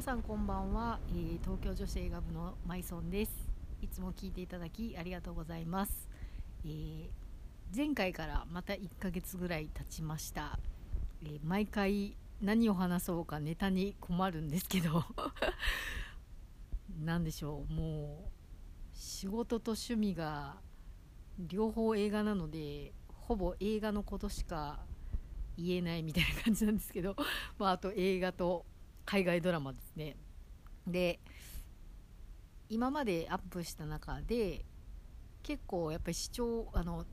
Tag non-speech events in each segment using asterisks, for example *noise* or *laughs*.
皆さんこんばんは、えー、東京女子映画部のマイソンです。いつも聞いていただきありがとうございます、えー、前回からまた1ヶ月ぐらい経ちました、えー、毎回何を話そうかネタに困るんですけど。*laughs* 何でしょう。もう仕事と趣味が両方映画なのでほぼ映画のことしか言えないみたいな感じなんですけど、*laughs* まあ、あと映画と海外ドラマですね。で今までアップした中で結構やっぱり視聴あの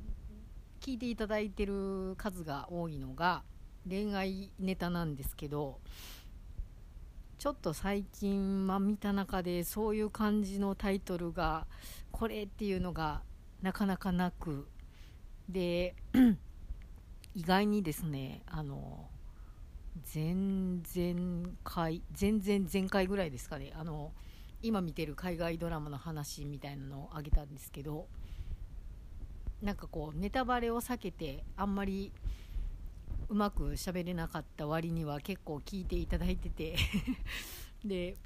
聞いていただいてる数が多いのが恋愛ネタなんですけどちょっと最近、まあ、見た中でそういう感じのタイトルがこれっていうのがなかなかなくで *clears throat* 意外にですねあの前々回前々前回ぐらいですかね。あの今見てる海外ドラマの話みたいなのをあげたんですけどなんかこうネタバレを避けてあんまりうまく喋れなかった割には結構聞いていただいてて。*laughs* で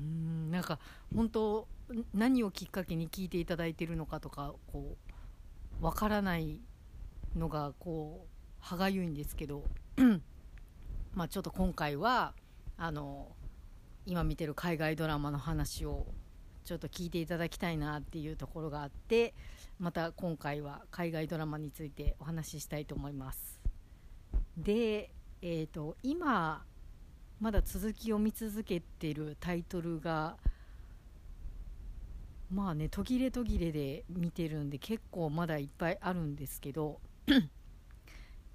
うんなんか本当何をきっかけに聞いていただいてるのかとかこうわからないのがこう歯がゆいんですけど。まあ、ちょっと今回はあの今見てる海外ドラマの話をちょっと聞いていただきたいなっていうところがあってまた今回は海外ドラマについてお話ししたいと思います。で、えーと、今まだ続きを見続けてるタイトルがまあね途切れ途切れで見てるんで結構まだいっぱいあるんですけど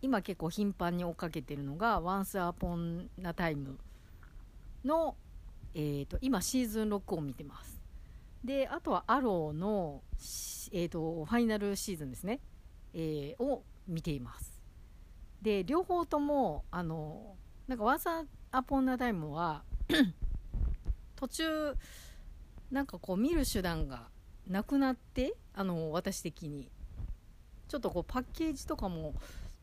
今結構頻繁に追っかけてるのが「Once Upon a Time の」えーと、今シーズン6を見てます。であとは「アローの」えーと、ファイナルシーズンですね、えー、を見ています。で両方ともあのなんか「Once Upon a Time は途中なんかこう見る手段がなくなってあの私的に。ちょっとこうパッケージとかも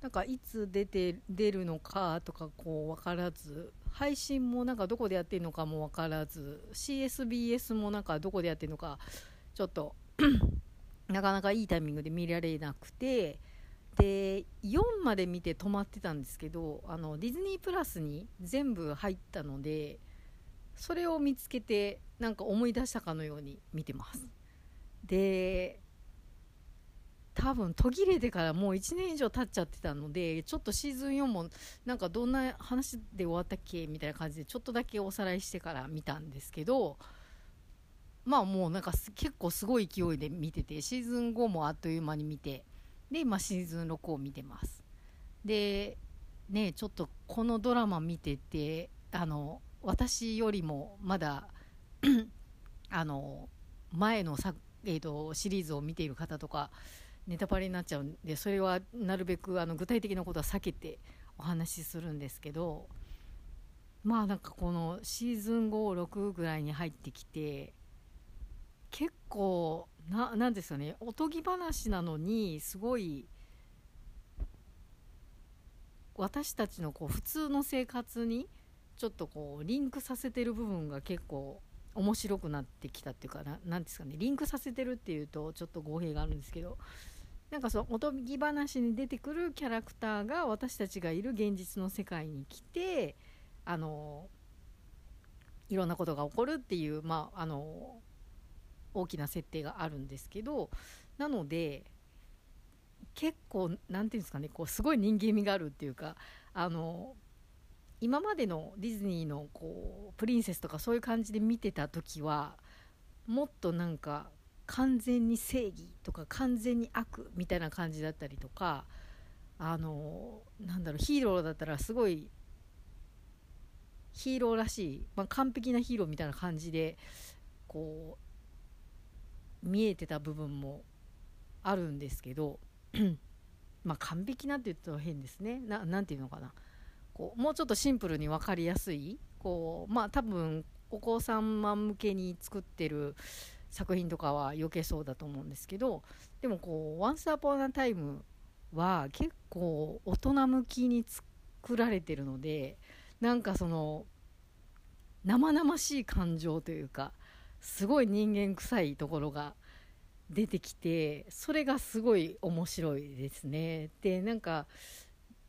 なんかいつ出て出るのかとかこう分からず配信もなんかどこでやってるのかも分からず CSBS もなんかどこでやってるのかちょっと *coughs* なかなかいいタイミングで見られなくてで4まで見て止まってたんですけどあのディズニープラスに全部入ったのでそれを見つけてなんか思い出したかのように見てます。で多分途切れてからもう1年以上経っちゃってたのでちょっとシーズン4もなんかどんな話で終わったっけみたいな感じでちょっとだけおさらいしてから見たんですけどまあもうなんか結構すごい勢いで見ててシーズン5もあっという間に見てで今シーズン6を見てます。でねちょっとこのドラマ見ててあの私よりもまだ *clears throat* あの前のさ、えーとシリーズを見ている方とかネタバレになっちゃうんでそれはなるべくあの具体的なことは避けてお話しするんですけどまあなんかこのシーズン56ぐらいに入ってきて結構ななんですよねおとぎ話なのにすごい私たちのこう普通の生活にちょっとこうリンクさせてる部分が結構面白くなってきたっていうか何ですかねリンクさせてるっていうとちょっと語弊があるんですけどなんかそのおとぎ話に出てくるキャラクターが私たちがいる現実の世界に来てあのいろんなことが起こるっていう、まあ、あの大きな設定があるんですけどなので結構何て言うんですかねこうすごい人間味があるっていうかあの今までのディズニーのこうプリンセスとかそういう感じで見てた時はもっとなんか完全に正義とか完全に悪みたいな感じだったりとかあのなんだろうヒーローだったらすごいヒーローらしい、まあ、完璧なヒーローみたいな感じでこう見えてた部分もあるんですけど *clears throat* まあ完璧なって言ったら変ですね。ななんていうのかな。こうもうちょっとシンプルに分かりやすいこうまあ多分お子様向けに作ってる作品とかは余計そうだと思うんですけどでもこう「Once Upon a Time」は結構大人向きに作られてるのでなんかその生々しい感情というかすごい人間臭いところが出てきてそれがすごい面白いですね。でなんか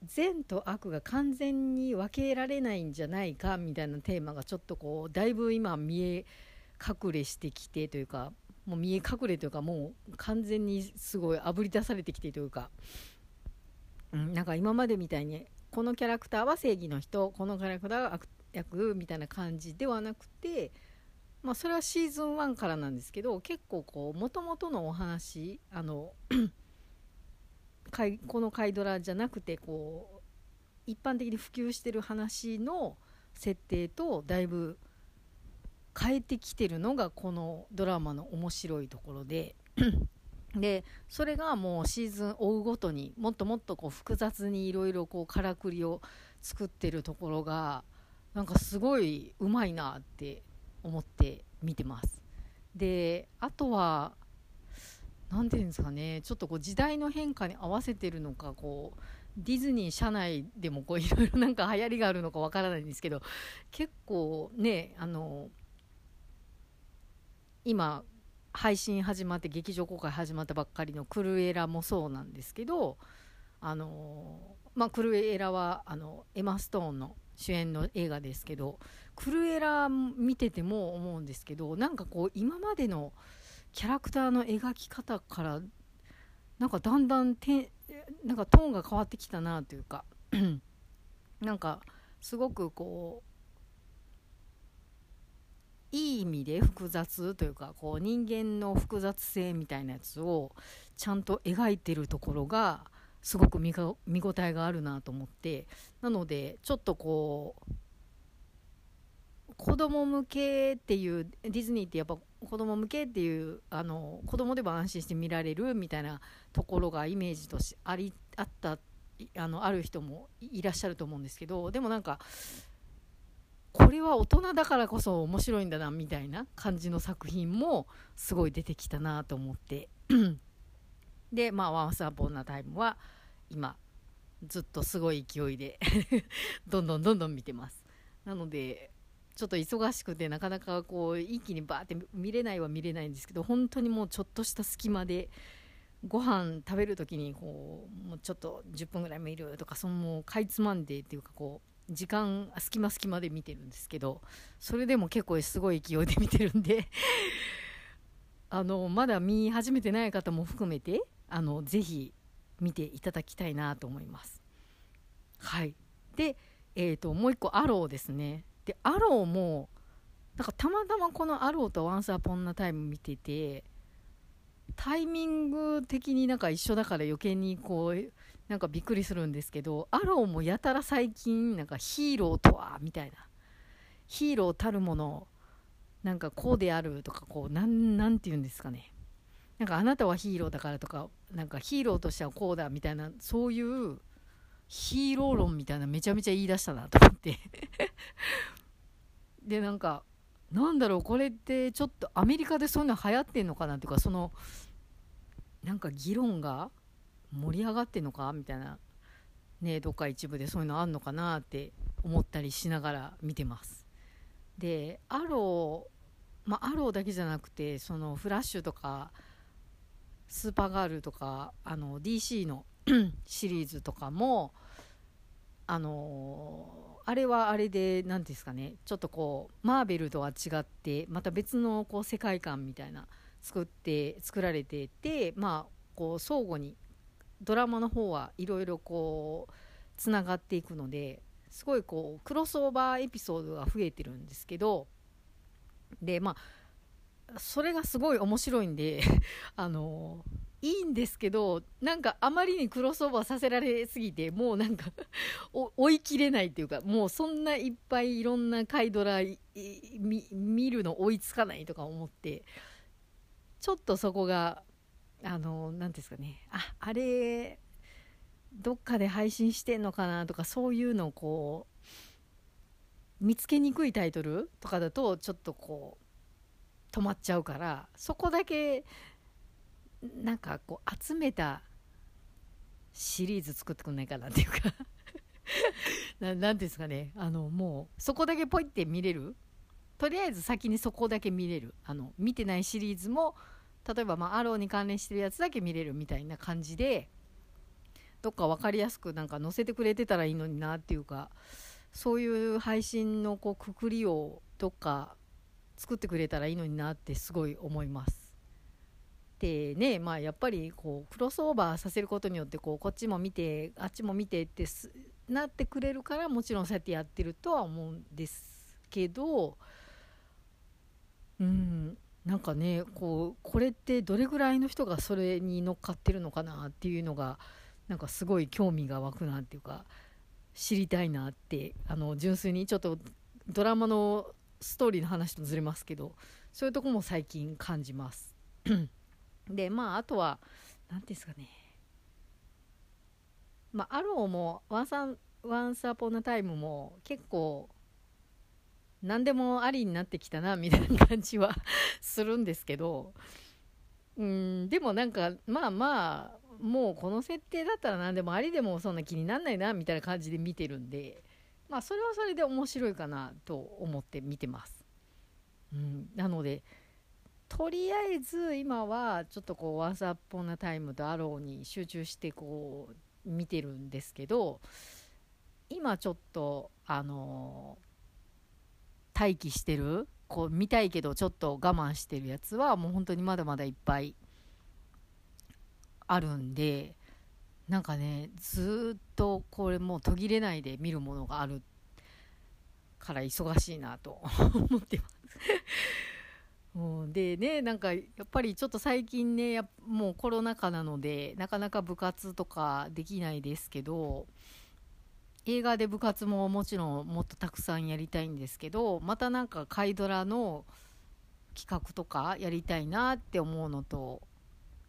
善と悪が完全に分けられないんじゃないかみたいなテーマがちょっとこうだいぶ今見え隠れしてきてというかもう見え隠れというかもう完全にすごいあぶり出されてきてというか、うん、なんか今までみたいにこのキャラクターは正義の人このキャラクターは悪役みたいな感じではなくてまあそれはシーズン1からなんですけど結構こうもともとのお話あの *clears throat* このカイドラじゃなくてこう一般的に普及してる話の設定とだいぶ変えてきてるのがこのドラマの面白いところで。*clears throat* でそれがもうシーズン追うごとにもっともっとこう複雑にいろいろからくりを作ってるところがなんかすごいうまいなって思って見てます。であとは何て言うんですかね。ちょっとこう時代の変化に合わせてるのかこうディズニー社内でもいろいろなんか流行りがあるのかわからないんですけど結構ねあの今配信始まって劇場公開始まったばっかりのクルエラもそうなんですけどあのまあクルエラはあのエマ・ストーンの主演の映画ですけどクルエラ見てても思うんですけどなんかこう今までのキャラクターの描き方からなんかだんだんてなんかトーンが変わってきたなというか *clears throat* なんかすごくこういい意味で複雑というかこう人間の複雑性みたいなやつをちゃんと描いてるところがすごく見応えがあるなと思ってなのでちょっとこう子供向けっていうディズニーってやっぱ子供向けっていうあの子供でも安心して見られるみたいなところがイメージとしてありあったあのある人もいらっしゃると思うんですけどでもなんかこれは大人だからこそ面白いんだなみたいな感じの作品もすごい出てきたなと思って。*clears throat* でまあ「ワンスアポンなタイムは今ずっとすごい勢いで *laughs* どんどんどんどん見てます。なのでちょっと忙しくてなかなかこう一気にバーって見れないは見れないんですけど本当にもうちょっとした隙間でご飯食べる時にこうもうちょっと10分ぐらい見るとかそのもうかいつまんでっていうかこう時間隙間隙間で見てるんですけどそれでも結構すごい勢いで見てるんで *laughs* あのまだ見始めてない方も含めてあのぜひ見ていただきたいなと思います。はいで、えーと、もう一個アローですねでアローもなんかたまたまこのアローとワンスアポンなタイム見ててタイミング的になんか一緒だから余計にこうなんかびっくりするんですけどアローもやたら最近なんかヒーローとはみたいな。ヒーローたるものなんかこうであるとかこうなんなんて言うんですかね。なんかあなたはヒーローだからとかなんかヒーローとしてはこうだみたいなそういうヒーロー論みたいなめちゃめちゃ言い出したなと思って。*laughs* でなんかなんだろうこれってちょっとアメリカでそういうの流行ってんのかなっていうかそのなんか議論が盛り上がってんのか？みたいな。ねどっか一部でそういうのあんのかなって思ったりしながら見てます。でアローまあアローだけじゃなくてそのフラッシュとかスーパーガールとかあの DC の *clears throat* シリーズとかもあのー、あれはあれで何ですかね。ちょっとこうマーベルとは違ってまた別のこう世界観みたいな作って作られててまあこう相互にドラマの方はいろいろこうつながっていくのですごいこうクロスオーバーエピソードが増えてるんですけどでまあそれがすごい面白いんで *laughs* あのいいんですけどなんかあまりにクロスオーバーさせられすぎてもうなんか *laughs* 追いきれないっていうかもうそんないっぱいいろんな回ドラ見るの追いつかないとか思ってちょっとそこがあの何ですかね。ああれどっかで配信してんのかなとかそういうのをこう見つけにくいタイトルとかだとちょっとこう止まっちゃうからそこだけなんかこう集めたシリーズ作ってくんないかなっていうか。*laughs* 何ていうんですかね。あのもうそこだけポイって見れる。とりあえず先にそこだけ見れる。あの見てないシリーズも例えば、まあ、アローに関連してるやつだけ見れるみたいな感じでどっか分かりやすくなんか載せてくれてたらいいのになっていうかそういう配信のこうくくりをどっか作ってくれたらいいのになってすごい思います。でねまあやっぱりこうクロスオーバーさせることによってこうこっちも見てあっちも見てってなってくれるからもちろんそうやってやってるとは思うんですけどうんなんかねこうこれってどれぐらいの人がそれに乗っかってるのかなっていうのがなんかすごい興味が湧くなっていうか知りたいなってあの純粋にちょっとドラマのストーリーの話とずれますけどそういうとこも最近感じます。*clears throat* でまああとは何ていうんですかね。まあアローもワンサンワンサーポンナタイムも結構何でもありになってきたなみたいな感じは *laughs* するんですけどうんでもなんかまあまあもうこの設定だったら何でもありでもそんな気になんないなみたいな感じで見てるんでまあそれはそれで面白いかなと思って見てます。うん、なのでとりあえず今はちょっとこう「ワンサーポなタイム」と「アロー」に集中してこう見てるんですけど今ちょっとあの待機してる？こう見たいけどちょっと我慢してるやつはもう本当にまだまだいっぱいあるんでなんかねずっとこれもう途切れないで見るものがあるから忙しいなと *laughs* 思ってます。うん、でねなんかやっぱりちょっと最近ねもうコロナ禍なのでなかなか部活とかできないですけど映画で部活ももちろんもっとたくさんやりたいんですけどまたなんかカイドラの企画とかやりたいなって思うのと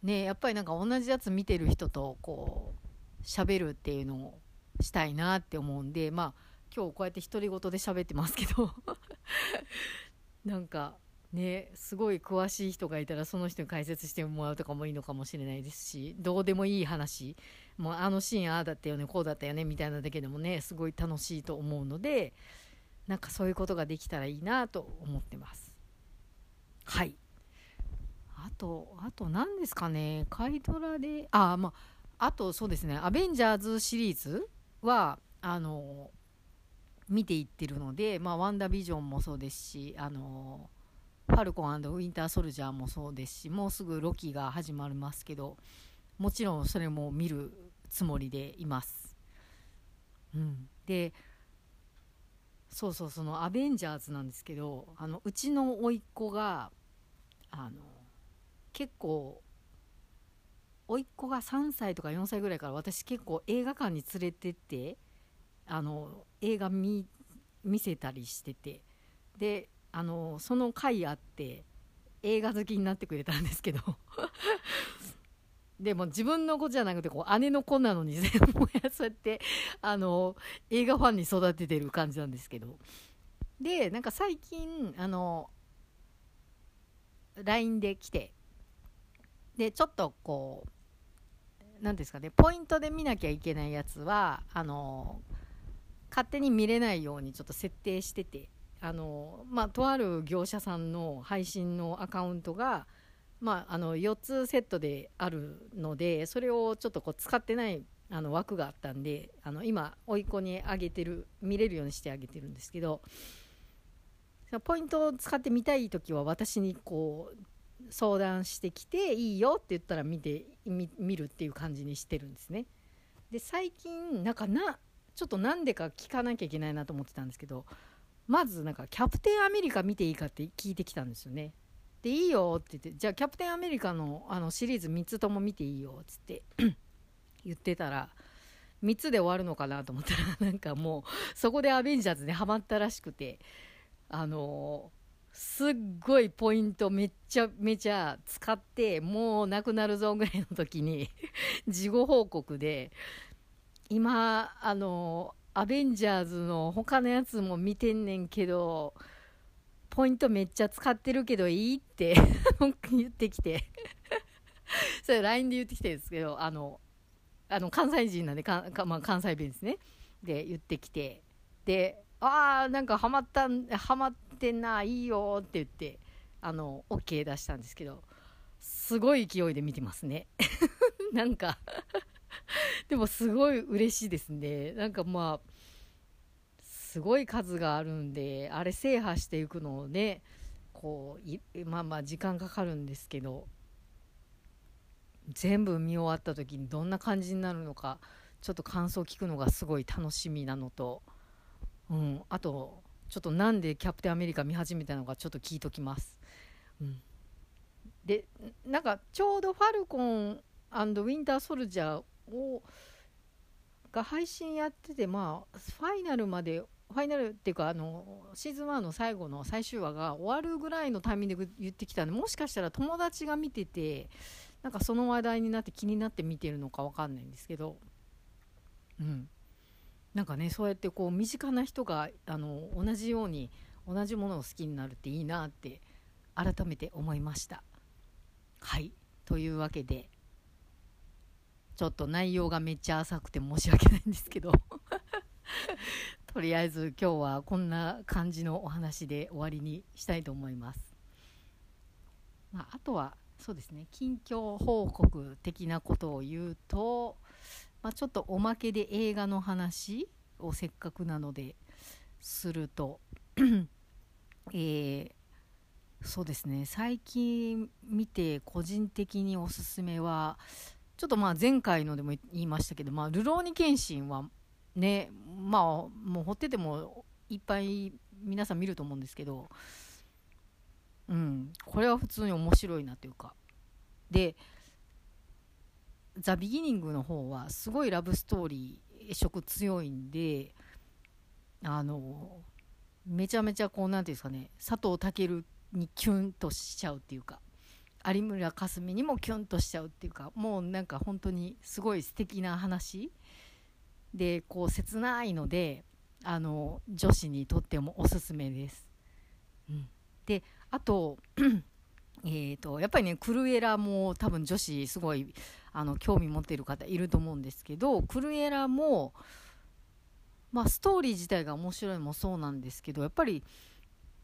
ねやっぱりなんか同じやつ見てる人とこう喋るっていうのをしたいなって思うんでまあ今日こうやって独り言で喋ってますけど *laughs* なんかねすごい詳しい人がいたらその人に解説してもらうとかもいいのかもしれないですしどうでもいい話もうあのシーンああだったよねこうだったよねみたいなだけでもねすごい楽しいと思うのでなんかそういうことができたらいいなと思ってます。はい。あとあと何ですかねカイドラでああまああとそうですねアベンジャーズシリーズはあの見ていってるので、まあ、ワンダービジョンもそうですしあのファルコンウィンターソルジャーもそうですしもうすぐロキが始まりますけどもちろんそれも見るつもりでいます。うん、でそうそうそのアベンジャーズなんですけどあのうちの甥っ子があの結構甥っ子が3歳とか4歳ぐらいから私結構映画館に連れてってあの映画見せたりしてて。であのその回あって映画好きになってくれたんですけどでも自分の子じゃなくてこう姉の子なのに全部そうやってあの映画ファンに育ててる感じなんですけど。でなんか最近あの LINE で来てでちょっとこう何ですかねポイントで見なきゃいけないやつはあの勝手に見れないようにちょっと設定しててあのまあとある業者さんの配信のアカウントがまあ、あの4つセットであるのでそれをちょっとこう使ってないあの枠があったんであの今甥っ子にあげてる見れるようにしてあげてるんですけどポイントを使ってみたい時は私にこう相談してきていいよって言ったら見て見るっていう感じにしてるんですね。で最近なんかなちょっとなんでか聞かなきゃいけないなと思ってたんですけどまずなんかキャプテンアメリカ見ていいかって聞いてきたんですよね。でいいよって言ってじゃあキャプテンアメリカのあのシリーズ3つとも見ていいよっつって *clears throat* 言ってたら3つで終わるのかなと思ったら *laughs* なんかもうそこでアベンジャーズでハマったらしくてあのすっごいポイントめっちゃめちゃ使ってもうなくなるぞぐらいの時に *laughs* 事後報告で今あのアベンジャーズの他のやつも見てんねんけどポイントめっちゃ使ってるけどいいって言ってきて。それ LINE で言ってきてるんですけどあのあの関西人なんでかかまあ、関西弁ですね。で言ってきて。でああなんかハマったハマってんないいよって言ってあの OK 出したんですけどすごい勢いで見てますね。*laughs* なんか *laughs* でもすごい嬉しいですね。なんかまあすごい数があるんであれ制覇していくのをねこうまあまあ時間かかるんですけど全部見終わった時にどんな感じになるのかちょっと感想を聞くのがすごい楽しみなのと、うん、あとちょっとなんでキャプテンアメリカ見始めたのかちょっと聞いときます。うん、でなんかちょうど「ファルコンウィンター・ソルジャーを」が配信やっててまあファイナルまでファイナルっていうかあのシーズン1の最後の最終話が終わるぐらいのタイミングで言ってきたんでもしかしたら友達が見ててなんかその話題になって気になって見てるのか分かんないんですけど。うん。なんかねそうやってこう身近な人があの同じように同じものを好きになるっていいなって改めて思いました。はい。というわけでちょっと内容がめっちゃ浅くて申し訳ないんですけど。とりあえず今日はこんな感じのお話で終わりにしたいと思います、まあ、あとはそうですね近況報告的なことを言うとまあ、ちょっとおまけで映画の話をせっかくなのですると *clears throat* えー、そうですね最近見て個人的におすすめはちょっとまあ前回のでも言いましたけど「まあ、ルローニケンシン」はねまあもう掘っててもいっぱい皆さん見ると思うんですけどうんこれは普通に面白いなというか。でザ・ビギニングの方はすごいラブストーリー色強いんであのめちゃめちゃこう何ていうんですかね佐藤健にキュンとしちゃうっていうか有村架純にもキュンとしちゃうっていうかもうなんか本当にすごい素敵な話でこう切ないのであの女子にとってもおすすめです。うん、であと *clears throat* えーと、やっぱりねクルエラも多分女子すごいあの興味持っている方いると思うんですけどクルエラも、まあ、ストーリー自体が面白いもそうなんですけどやっぱり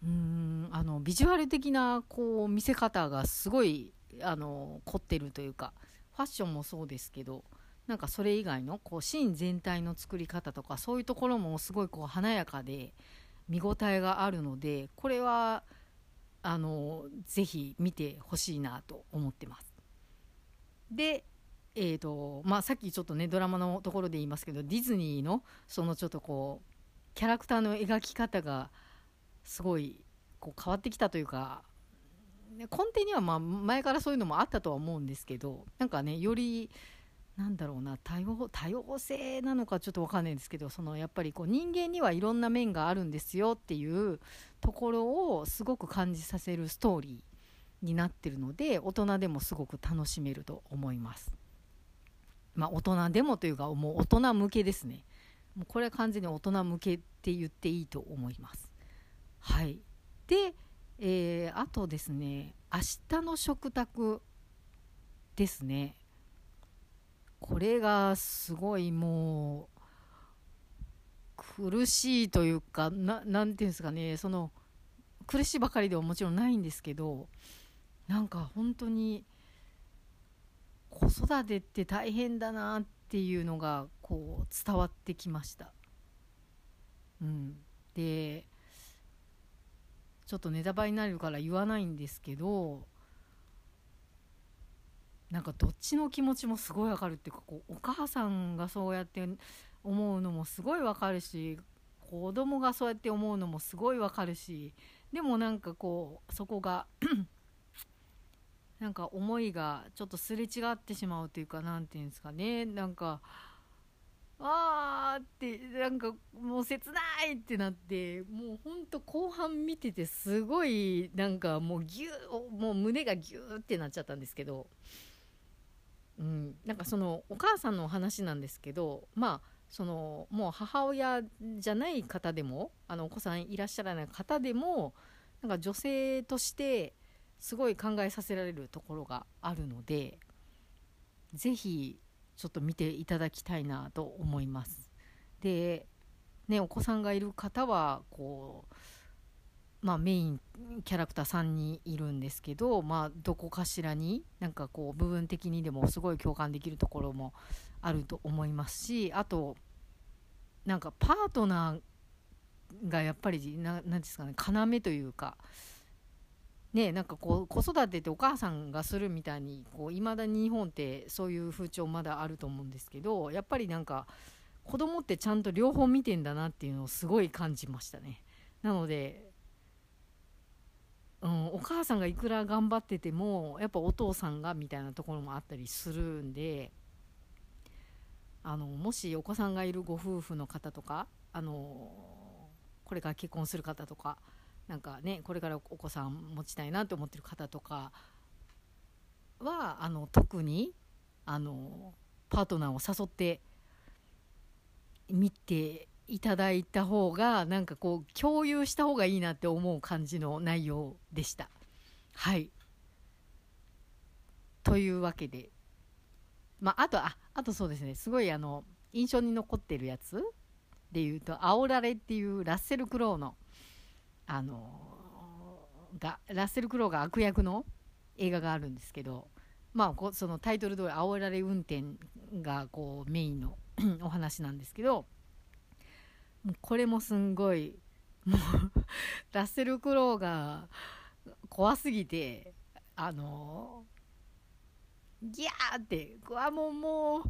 うんあのビジュアル的なこう見せ方がすごいあの凝ってるというかファッションもそうですけどなんかそれ以外のこうシーン全体の作り方とかそういうところもすごいこう華やかで見応えがあるのでこれはあのぜひ見てほしいなと思ってます。で、えーとまあ、さっきちょっとねドラマのところで言いますけどディズニーのそのちょっとこうキャラクターの描き方がすごいこう変わってきたというか根底にはまあ前からそういうのもあったとは思うんですけどなんかねよりなんだろうな多様多様性なのかちょっと分かんないんですけどそのやっぱりこう人間にはいろんな面があるんですよっていうところをすごく感じさせるストーリーになってるので大人でもすごく楽しめると思います。まあ、大人でもというかもう大人向けですね。もうこれは完全に大人向けって言っていいと思います。はい、で、えー、あとですね明日の食卓ですねこれがすごいもう苦しいというか何て言うんですかねその苦しいばかりではもちろんないんですけどなんか本当に子育てって大変だなっていうのがこう伝わってきました。うん、でちょっとネタバレになるから言わないんですけどなんかどっちの気持ちもすごいわかるっていうかこうお母さんがそうやって思うのもすごいわかるし子供がそうやって思うのもすごいわかるしでもなんかこうそこが *clears throat* なんか思いがちょっとすれ違ってしまうというか何て言うんですかね。なんかあーってなんかもう切ないってなってもうほんと後半見ててすごいなんかもうギューもう胸がギューってなっちゃったんですけどうん、なんかそのお母さんのお話なんですけどまあそのもう母親じゃない方でもあのお子さんいらっしゃらない方でもなんか女性としてすごい考えさせられるところがあるので是非ちょっと見ていただきたいなと思います。でね、お子さんがいる方はこう、まあ、メインキャラクター3人いるんですけど、まあ、どこかしらになんかこう部分的にでもすごい共感できるところもあると思いますしあとなんかパートナーがやっぱり何ですかね要というか。ね、なんかこう子育てってお母さんがするみたいにいまだに日本ってそういう風潮まだあると思うんですけどやっぱりなんか子供ってちゃんと両方見てんだなっていうのをすごい感じましたねなので、うん、お母さんがいくら頑張っててもやっぱお父さんがみたいなところもあったりするんであのもしお子さんがいるご夫婦の方とかあのこれから結婚する方とかなんかねこれからお子さん持ちたいなと思ってる方とかはあの特にあのパートナーを誘って見ていただいた方がなんかこう共有した方がいいなって思う感じの内容でした。はい。というわけで。まああとああとそうですね。すごいあの印象に残ってるやつでいうと「煽られ」っていうラッセル・クロウのあのがラッセル・クロウが悪役の映画があるんですけどまあそのタイトル通り煽られ運転がこうメインの *clears throat* お話なんですけどこれもすんごいもうラッセル・クロウが怖すぎてあのギャーってうわもうも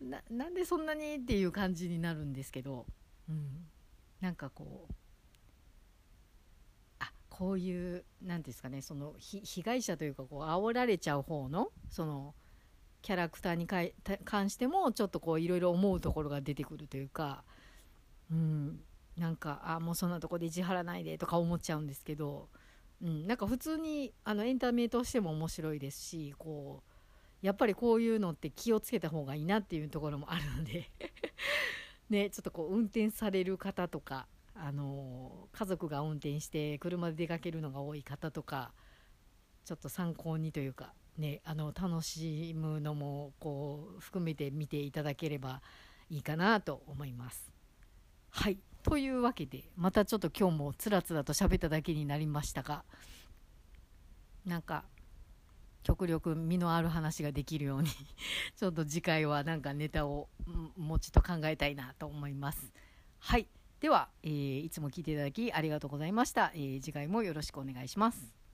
うななんでそんなにっていう感じになるんですけど、うん、なんかこうあこういう何ですかねそのひ被害者というかこう煽られちゃう方のそのキャラクターに関してもちょっとこういろいろ思うところが出てくるというか、うん、なんかあもうそんなとこで意地張らないでとか思っちゃうんですけど、うん、なんか普通にあのエンタメとしても面白いですしこうやっぱりこういうのって気をつけた方がいいなっていうところもあるので *laughs* ね、ちょっとこう運転される方とか、あの家族が運転して車で出かけるのが多い方とかちょっと参考にというかね、あの楽しむのもこう含めて見ていただければいいかなと思います。はいというわけでまたちょっと今日もつらつらと喋っただけになりましたがなんか極力身のある話ができるように *laughs* ちょっと次回はなんかネタをもうちょっと考えたいなと思います。はいでは、えー、いつも聞いていただきありがとうございました、えー、次回もよろしくお願いします。